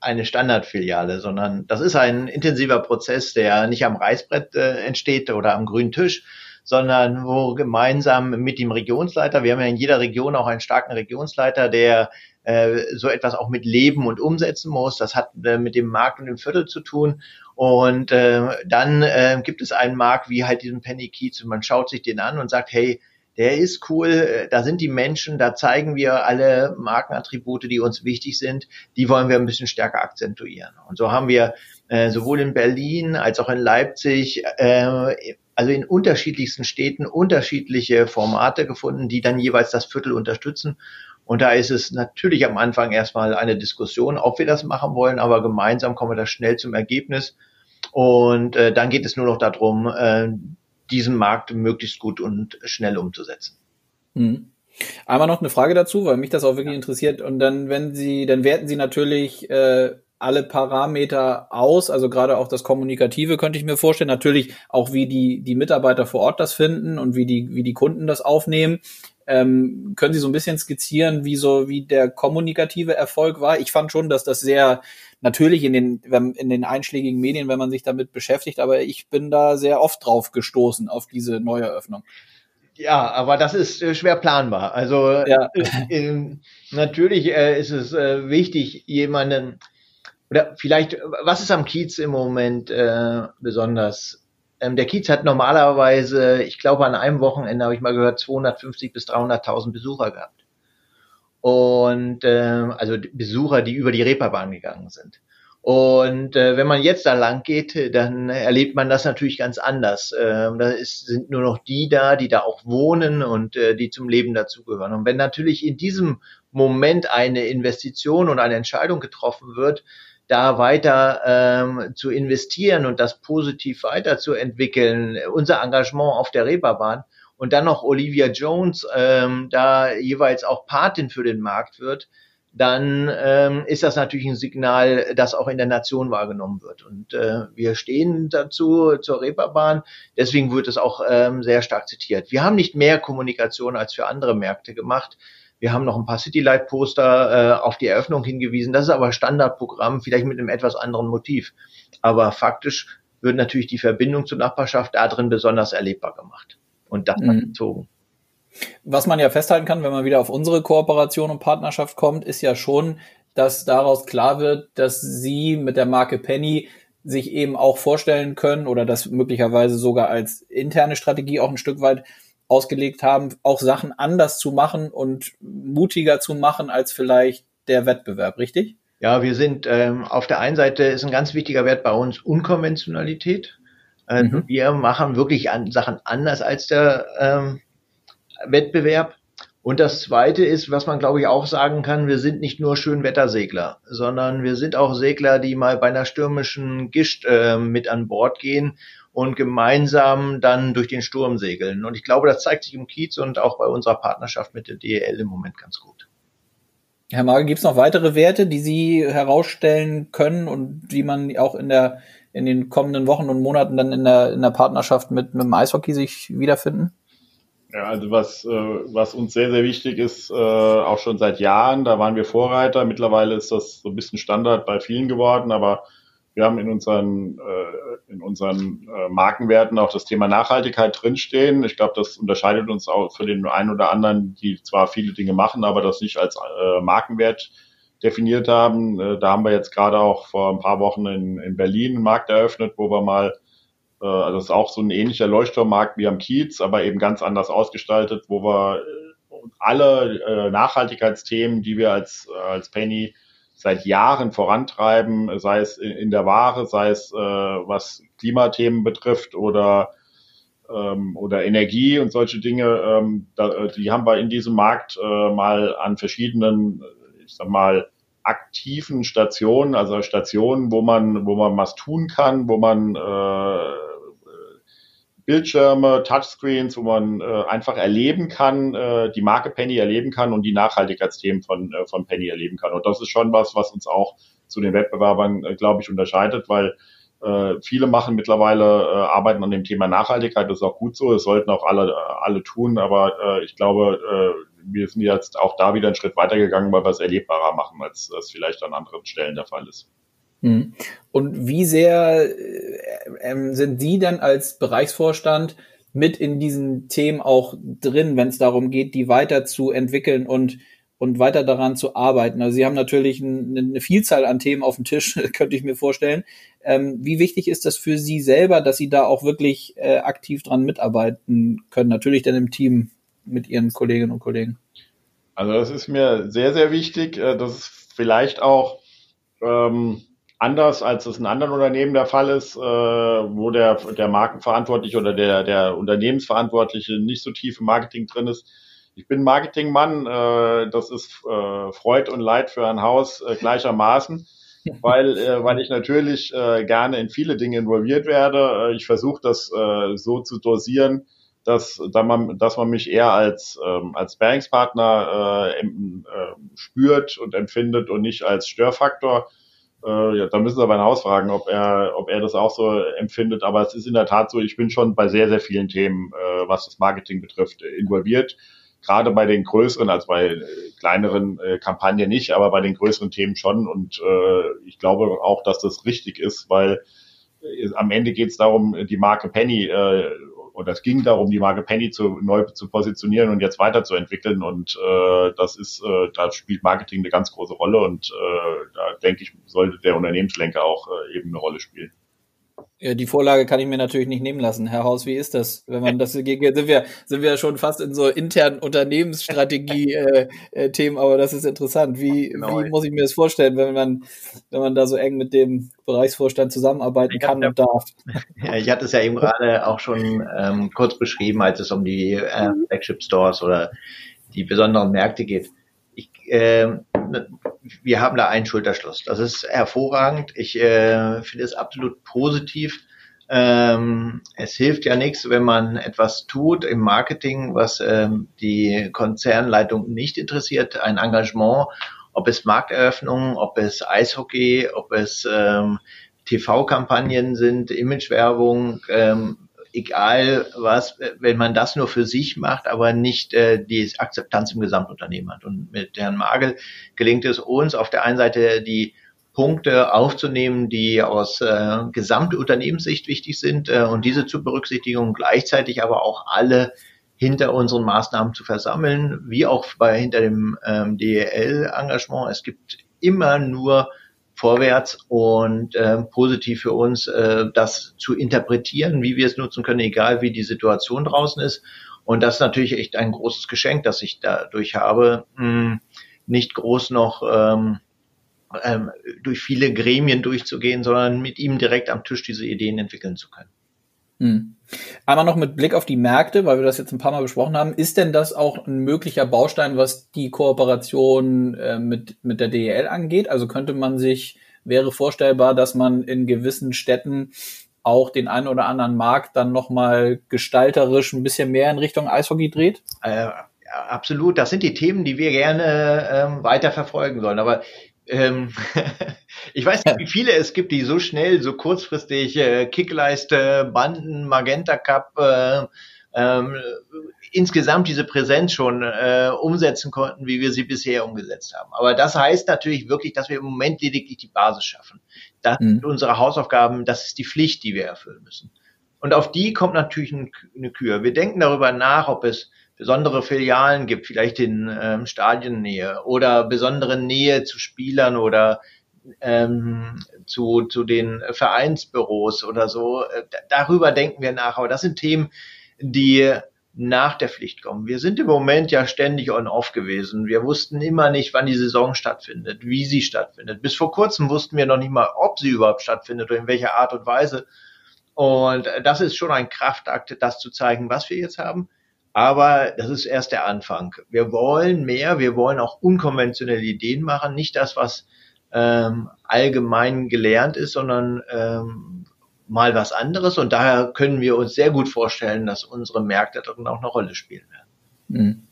eine Standardfiliale, sondern das ist ein intensiver Prozess, der nicht am Reißbrett äh, entsteht oder am grünen Tisch, sondern wo gemeinsam mit dem Regionsleiter, wir haben ja in jeder Region auch einen starken Regionsleiter, der äh, so etwas auch mit Leben und umsetzen muss. Das hat äh, mit dem Markt und dem Viertel zu tun. Und äh, dann äh, gibt es einen Markt wie halt diesen Penny Kiez und man schaut sich den an und sagt, hey, der ist cool, äh, da sind die Menschen, da zeigen wir alle Markenattribute, die uns wichtig sind, die wollen wir ein bisschen stärker akzentuieren. Und so haben wir äh, sowohl in Berlin als auch in Leipzig, äh, also in unterschiedlichsten Städten unterschiedliche Formate gefunden, die dann jeweils das Viertel unterstützen. Und da ist es natürlich am Anfang erstmal eine Diskussion, ob wir das machen wollen, aber gemeinsam kommen wir da schnell zum Ergebnis. Und äh, dann geht es nur noch darum, äh, diesen Markt möglichst gut und schnell umzusetzen. Mhm. Einmal noch eine Frage dazu, weil mich das auch wirklich ja. interessiert. Und dann, wenn Sie, dann werten Sie natürlich äh, alle Parameter aus, also gerade auch das Kommunikative könnte ich mir vorstellen. Natürlich auch, wie die, die Mitarbeiter vor Ort das finden und wie die, wie die Kunden das aufnehmen. Ähm, können Sie so ein bisschen skizzieren, wie so, wie der kommunikative Erfolg war? Ich fand schon, dass das sehr natürlich in den, in den einschlägigen Medien, wenn man sich damit beschäftigt, aber ich bin da sehr oft drauf gestoßen, auf diese Neueröffnung. Ja, aber das ist äh, schwer planbar. Also ja. äh, äh, natürlich äh, ist es äh, wichtig, jemanden oder vielleicht, was ist am Kiez im Moment äh, besonders? Ähm, der Kiez hat normalerweise, ich glaube, an einem Wochenende habe ich mal gehört, 250 bis 300.000 Besucher gehabt und äh, also Besucher, die über die Reeperbahn gegangen sind. Und äh, wenn man jetzt da lang geht, dann erlebt man das natürlich ganz anders. Äh, da ist, sind nur noch die da, die da auch wohnen und äh, die zum Leben dazugehören. Und wenn natürlich in diesem Moment eine Investition und eine Entscheidung getroffen wird, da weiter ähm, zu investieren und das positiv weiterzuentwickeln, unser Engagement auf der Reeperbahn, und dann noch Olivia Jones ähm, da jeweils auch Patin für den Markt wird, dann ähm, ist das natürlich ein Signal, das auch in der Nation wahrgenommen wird. Und äh, wir stehen dazu zur Reeperbahn, deswegen wird es auch ähm, sehr stark zitiert. Wir haben nicht mehr Kommunikation als für andere Märkte gemacht. Wir haben noch ein paar Citylight-Poster äh, auf die Eröffnung hingewiesen. Das ist aber Standardprogramm, vielleicht mit einem etwas anderen Motiv. Aber faktisch wird natürlich die Verbindung zur Nachbarschaft da drin besonders erlebbar gemacht und das mhm. gezogen. Was man ja festhalten kann, wenn man wieder auf unsere Kooperation und Partnerschaft kommt, ist ja schon, dass daraus klar wird, dass Sie mit der Marke Penny sich eben auch vorstellen können oder das möglicherweise sogar als interne Strategie auch ein Stück weit ausgelegt haben, auch Sachen anders zu machen und mutiger zu machen als vielleicht der Wettbewerb, richtig? Ja, wir sind ähm, auf der einen Seite ist ein ganz wichtiger Wert bei uns Unkonventionalität. Äh, mhm. Wir machen wirklich an, Sachen anders als der ähm, Wettbewerb. Und das Zweite ist, was man glaube ich auch sagen kann, wir sind nicht nur Schönwettersegler, sondern wir sind auch Segler, die mal bei einer stürmischen Gischt äh, mit an Bord gehen und gemeinsam dann durch den Sturm segeln. Und ich glaube, das zeigt sich im Kiez und auch bei unserer Partnerschaft mit der DEL im Moment ganz gut. Herr Magel, gibt es noch weitere Werte, die Sie herausstellen können und die man auch in der in den kommenden Wochen und Monaten dann in der in der Partnerschaft mit, mit dem Eishockey sich wiederfinden? Ja, also was, äh, was uns sehr, sehr wichtig ist, äh, auch schon seit Jahren, da waren wir Vorreiter. Mittlerweile ist das so ein bisschen Standard bei vielen geworden, aber wir haben in unseren, äh, in unseren äh, Markenwerten auch das Thema Nachhaltigkeit drinstehen. Ich glaube, das unterscheidet uns auch für den einen oder anderen, die zwar viele Dinge machen, aber das nicht als äh, Markenwert definiert haben. Äh, da haben wir jetzt gerade auch vor ein paar Wochen in, in Berlin einen Markt eröffnet, wo wir mal äh, also das ist auch so ein ähnlicher Leuchtturmmarkt wie am Kiez, aber eben ganz anders ausgestaltet, wo wir äh, alle äh, Nachhaltigkeitsthemen, die wir als, als Penny seit Jahren vorantreiben, sei es in der Ware, sei es was Klimathemen betrifft oder ähm, oder Energie und solche Dinge, ähm, die haben wir in diesem Markt mal an verschiedenen, ich sag mal, aktiven Stationen, also Stationen, wo man, wo man was tun kann, wo man äh, Bildschirme, Touchscreens, wo man äh, einfach erleben kann, äh, die Marke Penny erleben kann und die Nachhaltigkeitsthemen von, äh, von Penny erleben kann. Und das ist schon was, was uns auch zu den Wettbewerbern, äh, glaube ich, unterscheidet, weil äh, viele machen mittlerweile, äh, arbeiten an dem Thema Nachhaltigkeit, das ist auch gut so, das sollten auch alle, äh, alle tun, aber äh, ich glaube, äh, wir sind jetzt auch da wieder einen Schritt weitergegangen, weil wir es erlebbarer machen, als das vielleicht an anderen Stellen der Fall ist. Hm. Und wie sehr äh, ähm, sind Sie dann als Bereichsvorstand mit in diesen Themen auch drin, wenn es darum geht, die weiterzuentwickeln und und weiter daran zu arbeiten. Also Sie haben natürlich eine Vielzahl an Themen auf dem Tisch, könnte ich mir vorstellen. Ähm, wie wichtig ist das für Sie selber, dass Sie da auch wirklich äh, aktiv dran mitarbeiten können? Natürlich dann im Team mit Ihren Kolleginnen und Kollegen. Also das ist mir sehr, sehr wichtig. Äh, das ist vielleicht auch ähm, anders, als es in anderen Unternehmen der Fall ist, äh, wo der, der Markenverantwortliche oder der, der Unternehmensverantwortliche nicht so tief im Marketing drin ist. Ich bin Marketingmann, äh, das ist äh, Freud und Leid für ein Haus äh, gleichermaßen, weil, äh, weil ich natürlich äh, gerne in viele Dinge involviert werde. Äh, ich versuche das äh, so zu dosieren, dass, dass, man, dass man mich eher als, ähm, als Bankspartner äh, äh, spürt und empfindet und nicht als Störfaktor. Äh, ja, da müssen Sie aber ein Haus fragen, ob er, ob er das auch so empfindet. Aber es ist in der Tat so, ich bin schon bei sehr, sehr vielen Themen, äh, was das Marketing betrifft, involviert. Gerade bei den größeren, also bei äh, kleineren äh, Kampagnen nicht, aber bei den größeren Themen schon. Und äh, ich glaube auch, dass das richtig ist, weil äh, am Ende geht es darum, die Marke Penny äh, oder es ging darum, die Marke Penny zu, neu zu positionieren und jetzt weiterzuentwickeln. Und äh, das ist, äh, da spielt Marketing eine ganz große Rolle und äh, da denke ich, sollte der Unternehmenslenker auch äh, eben eine Rolle spielen. Ja, die Vorlage kann ich mir natürlich nicht nehmen lassen. Herr Haus, wie ist das? Wenn man das sind wir sind wir schon fast in so internen Unternehmensstrategie äh, äh, aber das ist interessant. Wie, genau. wie muss ich mir das vorstellen, wenn man wenn man da so eng mit dem Bereichsvorstand zusammenarbeiten kann und darf? Ja, ich hatte es ja eben gerade auch schon ähm, kurz beschrieben, als es um die äh, Flagship Stores oder die besonderen Märkte geht. Ich, äh, wir haben da einen Schulterschluss. Das ist hervorragend. Ich äh, finde es absolut positiv. Ähm, es hilft ja nichts, wenn man etwas tut im Marketing, was ähm, die Konzernleitung nicht interessiert, ein Engagement, ob es Markteröffnungen, ob es Eishockey, ob es ähm, TV-Kampagnen sind, Imagewerbung, ähm, egal was, wenn man das nur für sich macht, aber nicht äh, die Akzeptanz im Gesamtunternehmen hat. Und mit Herrn Magel gelingt es uns auf der einen Seite die Punkte aufzunehmen, die aus äh, Gesamtunternehmenssicht wichtig sind äh, und diese zu berücksichtigen gleichzeitig aber auch alle hinter unseren Maßnahmen zu versammeln, wie auch bei hinter dem ähm, DEL-Engagement. Es gibt immer nur vorwärts und äh, positiv für uns, äh, das zu interpretieren, wie wir es nutzen können, egal wie die Situation draußen ist. Und das ist natürlich echt ein großes Geschenk, das ich dadurch habe, hm, nicht groß noch ähm, ähm, durch viele Gremien durchzugehen, sondern mit ihm direkt am Tisch diese Ideen entwickeln zu können. Hm. Einmal noch mit Blick auf die Märkte, weil wir das jetzt ein paar Mal besprochen haben. Ist denn das auch ein möglicher Baustein, was die Kooperation äh, mit, mit der DEL angeht? Also könnte man sich, wäre vorstellbar, dass man in gewissen Städten auch den einen oder anderen Markt dann nochmal gestalterisch ein bisschen mehr in Richtung Eishockey dreht? Äh, absolut. Das sind die Themen, die wir gerne ähm, weiter verfolgen sollen. Aber ähm, ich weiß nicht, wie viele es gibt, die so schnell, so kurzfristig äh, Kickleiste, Banden, Magenta Cup, äh, ähm, insgesamt diese Präsenz schon äh, umsetzen konnten, wie wir sie bisher umgesetzt haben. Aber das heißt natürlich wirklich, dass wir im Moment lediglich die Basis schaffen. Das mhm. sind unsere Hausaufgaben, das ist die Pflicht, die wir erfüllen müssen. Und auf die kommt natürlich eine Kür. Wir denken darüber nach, ob es besondere Filialen gibt, vielleicht in ähm, Stadiennähe oder besondere Nähe zu Spielern oder ähm, zu, zu den Vereinsbüros oder so. Äh, darüber denken wir nach. Aber das sind Themen, die nach der Pflicht kommen. Wir sind im Moment ja ständig on-off gewesen. Wir wussten immer nicht, wann die Saison stattfindet, wie sie stattfindet. Bis vor kurzem wussten wir noch nicht mal, ob sie überhaupt stattfindet oder in welcher Art und Weise. Und das ist schon ein Kraftakt, das zu zeigen, was wir jetzt haben. Aber das ist erst der Anfang. Wir wollen mehr, wir wollen auch unkonventionelle Ideen machen, nicht das, was ähm, allgemein gelernt ist, sondern ähm, mal was anderes. Und daher können wir uns sehr gut vorstellen, dass unsere Märkte darin auch eine Rolle spielen werden. Mhm.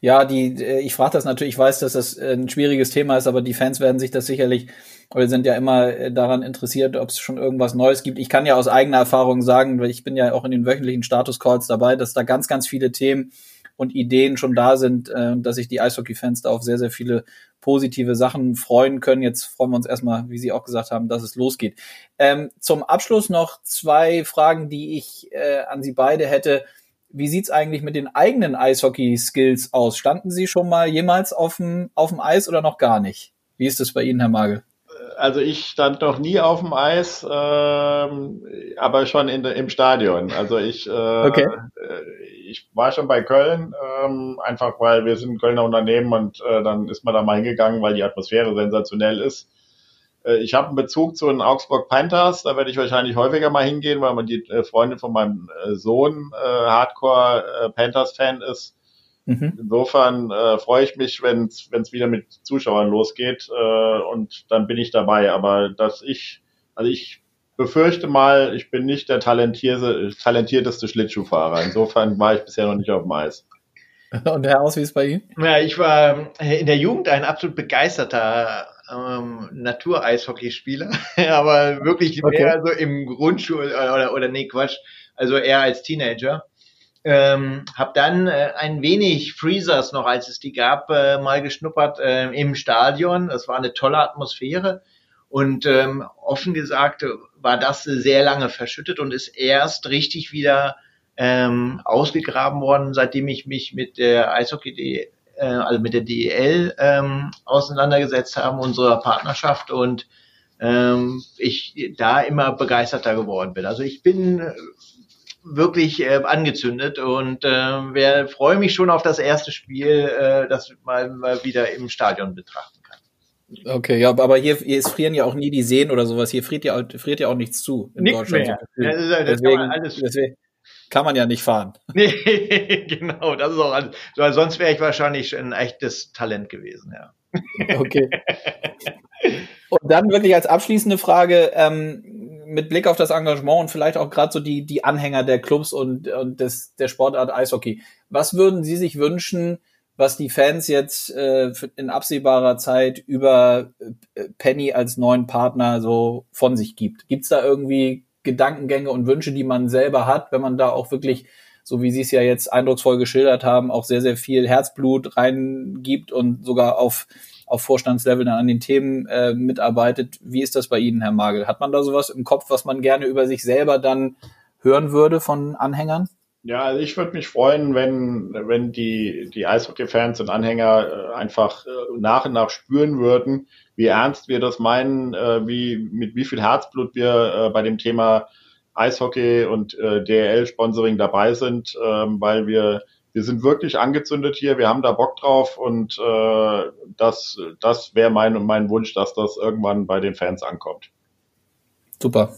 Ja, die, äh, ich frage das natürlich, ich weiß, dass das ein schwieriges Thema ist, aber die Fans werden sich das sicherlich oder sind ja immer äh, daran interessiert, ob es schon irgendwas Neues gibt. Ich kann ja aus eigener Erfahrung sagen, weil ich bin ja auch in den wöchentlichen Status Calls dabei, dass da ganz, ganz viele Themen und Ideen schon da sind, äh, dass sich die Eishockey-Fans da auf sehr, sehr viele positive Sachen freuen können. Jetzt freuen wir uns erstmal, wie Sie auch gesagt haben, dass es losgeht. Ähm, zum Abschluss noch zwei Fragen, die ich äh, an Sie beide hätte. Wie sieht's eigentlich mit den eigenen Eishockey-Skills aus? Standen Sie schon mal jemals auf dem, auf dem Eis oder noch gar nicht? Wie ist das bei Ihnen, Herr Magel? Also ich stand noch nie auf dem Eis, ähm, aber schon in im Stadion. Also ich, äh, okay. Äh, ich war schon bei Köln, ähm, einfach weil wir sind ein Kölner Unternehmen und äh, dann ist man da mal hingegangen, weil die Atmosphäre sensationell ist. Äh, ich habe einen Bezug zu den Augsburg Panthers, da werde ich wahrscheinlich häufiger mal hingehen, weil man die äh, Freundin von meinem äh, Sohn Hardcore Panthers Fan ist. Mhm. Insofern äh, freue ich mich, wenn es wieder mit Zuschauern losgeht äh, und dann bin ich dabei. Aber dass ich, also ich befürchte mal, ich bin nicht der talentierteste Schlittschuhfahrer. Insofern war ich bisher noch nicht auf dem Eis. Und Herr Aus, wie ist bei Ihnen? Ja, ich war in der Jugend ein absolut begeisterter ähm, Natur-Eishockeyspieler, aber wirklich okay. mehr so im Grundschul- oder, oder nee, Quatsch, also eher als Teenager. Ähm, habe dann äh, ein wenig Freezers noch, als es die gab, äh, mal geschnuppert äh, im Stadion. Das war eine tolle Atmosphäre. Und ähm, offen gesagt war das sehr lange verschüttet und ist erst richtig wieder ähm, ausgegraben worden, seitdem ich mich mit der Eishockey, äh, also mit der DEL ähm, auseinandergesetzt habe, unserer Partnerschaft und ähm, ich da immer begeisterter geworden bin. Also ich bin wirklich äh, angezündet und äh, wer freue mich schon auf das erste Spiel, äh, das mal, mal wieder im Stadion betrachten kann. Okay, ja, aber hier, hier frieren ja auch nie die Seen oder sowas. Hier friert ja, friert ja auch nichts zu in nichts Deutschland. Mehr. Das, ist, das deswegen, kann alles deswegen kann man ja nicht fahren. Nee, genau, das ist auch alles. Weil sonst wäre ich wahrscheinlich ein echtes Talent gewesen, ja. Okay. Und dann wirklich als abschließende Frage, ähm, mit Blick auf das Engagement und vielleicht auch gerade so die, die Anhänger der Clubs und, und des, der Sportart Eishockey. Was würden Sie sich wünschen, was die Fans jetzt äh, in absehbarer Zeit über äh, Penny als neuen Partner so von sich gibt? Gibt es da irgendwie Gedankengänge und Wünsche, die man selber hat, wenn man da auch wirklich, so wie Sie es ja jetzt eindrucksvoll geschildert haben, auch sehr, sehr viel Herzblut reingibt und sogar auf auf Vorstandslevel dann an den Themen äh, mitarbeitet. Wie ist das bei Ihnen, Herr Magel? Hat man da sowas im Kopf, was man gerne über sich selber dann hören würde von Anhängern? Ja, also ich würde mich freuen, wenn, wenn die, die Eishockey-Fans und Anhänger äh, einfach äh, nach und nach spüren würden, wie ernst wir das meinen, äh, wie, mit wie viel Herzblut wir bei dem Thema Eishockey und DL-Sponsoring dabei sind, ähm, weil wir wir sind wirklich angezündet hier, wir haben da Bock drauf und äh, das, das wäre mein, mein Wunsch, dass das irgendwann bei den Fans ankommt. Super.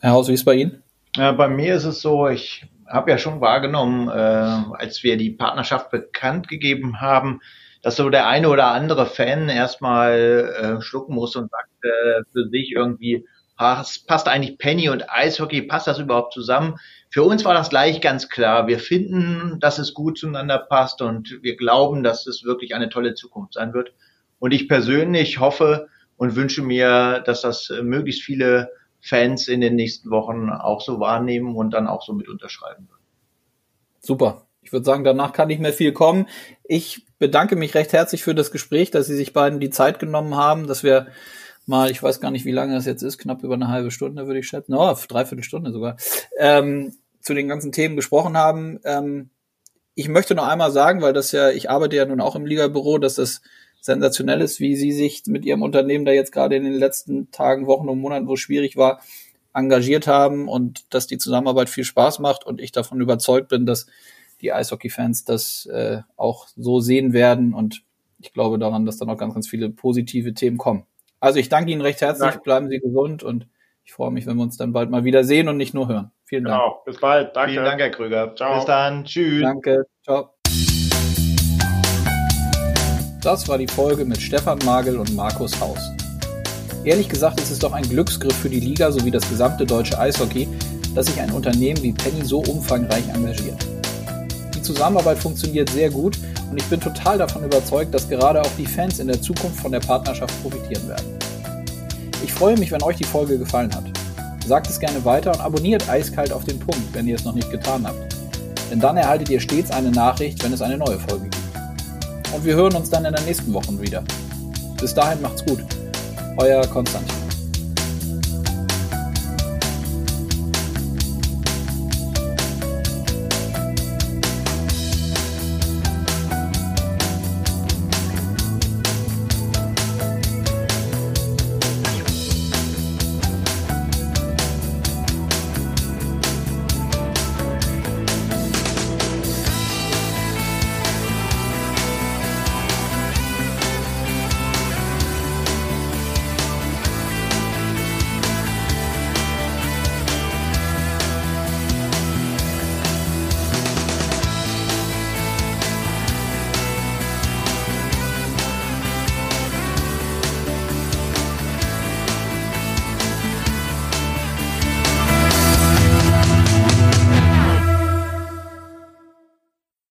Herr Haus, wie ist bei Ihnen? Ja, bei mir ist es so, ich habe ja schon wahrgenommen, äh, als wir die Partnerschaft bekannt gegeben haben, dass so der eine oder andere Fan erstmal äh, schlucken muss und sagt äh, für sich irgendwie, passt, passt eigentlich Penny und Eishockey, passt das überhaupt zusammen? Für uns war das gleich ganz klar. Wir finden, dass es gut zueinander passt und wir glauben, dass es wirklich eine tolle Zukunft sein wird. Und ich persönlich hoffe und wünsche mir, dass das möglichst viele Fans in den nächsten Wochen auch so wahrnehmen und dann auch so mit unterschreiben würden. Super. Ich würde sagen, danach kann nicht mehr viel kommen. Ich bedanke mich recht herzlich für das Gespräch, dass Sie sich beiden die Zeit genommen haben, dass wir mal, ich weiß gar nicht, wie lange das jetzt ist, knapp über eine halbe Stunde, würde ich schätzen, oh, dreiviertel Stunde sogar, ähm, zu den ganzen Themen gesprochen haben. Ähm, ich möchte noch einmal sagen, weil das ja, ich arbeite ja nun auch im Liga-Büro, dass das sensationell ist, wie Sie sich mit Ihrem Unternehmen da jetzt gerade in den letzten Tagen, Wochen und Monaten, wo es schwierig war, engagiert haben und dass die Zusammenarbeit viel Spaß macht und ich davon überzeugt bin, dass die Eishockey-Fans das äh, auch so sehen werden und ich glaube daran, dass dann auch ganz, ganz viele positive Themen kommen. Also ich danke Ihnen recht herzlich, Dank. bleiben Sie gesund und ich freue mich, wenn wir uns dann bald mal wieder sehen und nicht nur hören. Vielen Dank. Genau, bis bald. Danke. Vielen Dank, Herr Krüger. Ciao. Bis dann. Tschüss. Danke. Ciao. Das war die Folge mit Stefan Magel und Markus Haus. Ehrlich gesagt ist es doch ein Glücksgriff für die Liga sowie das gesamte deutsche Eishockey, dass sich ein Unternehmen wie Penny so umfangreich engagiert. Die Zusammenarbeit funktioniert sehr gut und ich bin total davon überzeugt, dass gerade auch die Fans in der Zukunft von der Partnerschaft profitieren werden. Ich freue mich, wenn euch die Folge gefallen hat. Sagt es gerne weiter und abonniert eiskalt auf den Punkt, wenn ihr es noch nicht getan habt. Denn dann erhaltet ihr stets eine Nachricht, wenn es eine neue Folge gibt. Und wir hören uns dann in der nächsten Woche wieder. Bis dahin macht's gut. Euer Konstantin.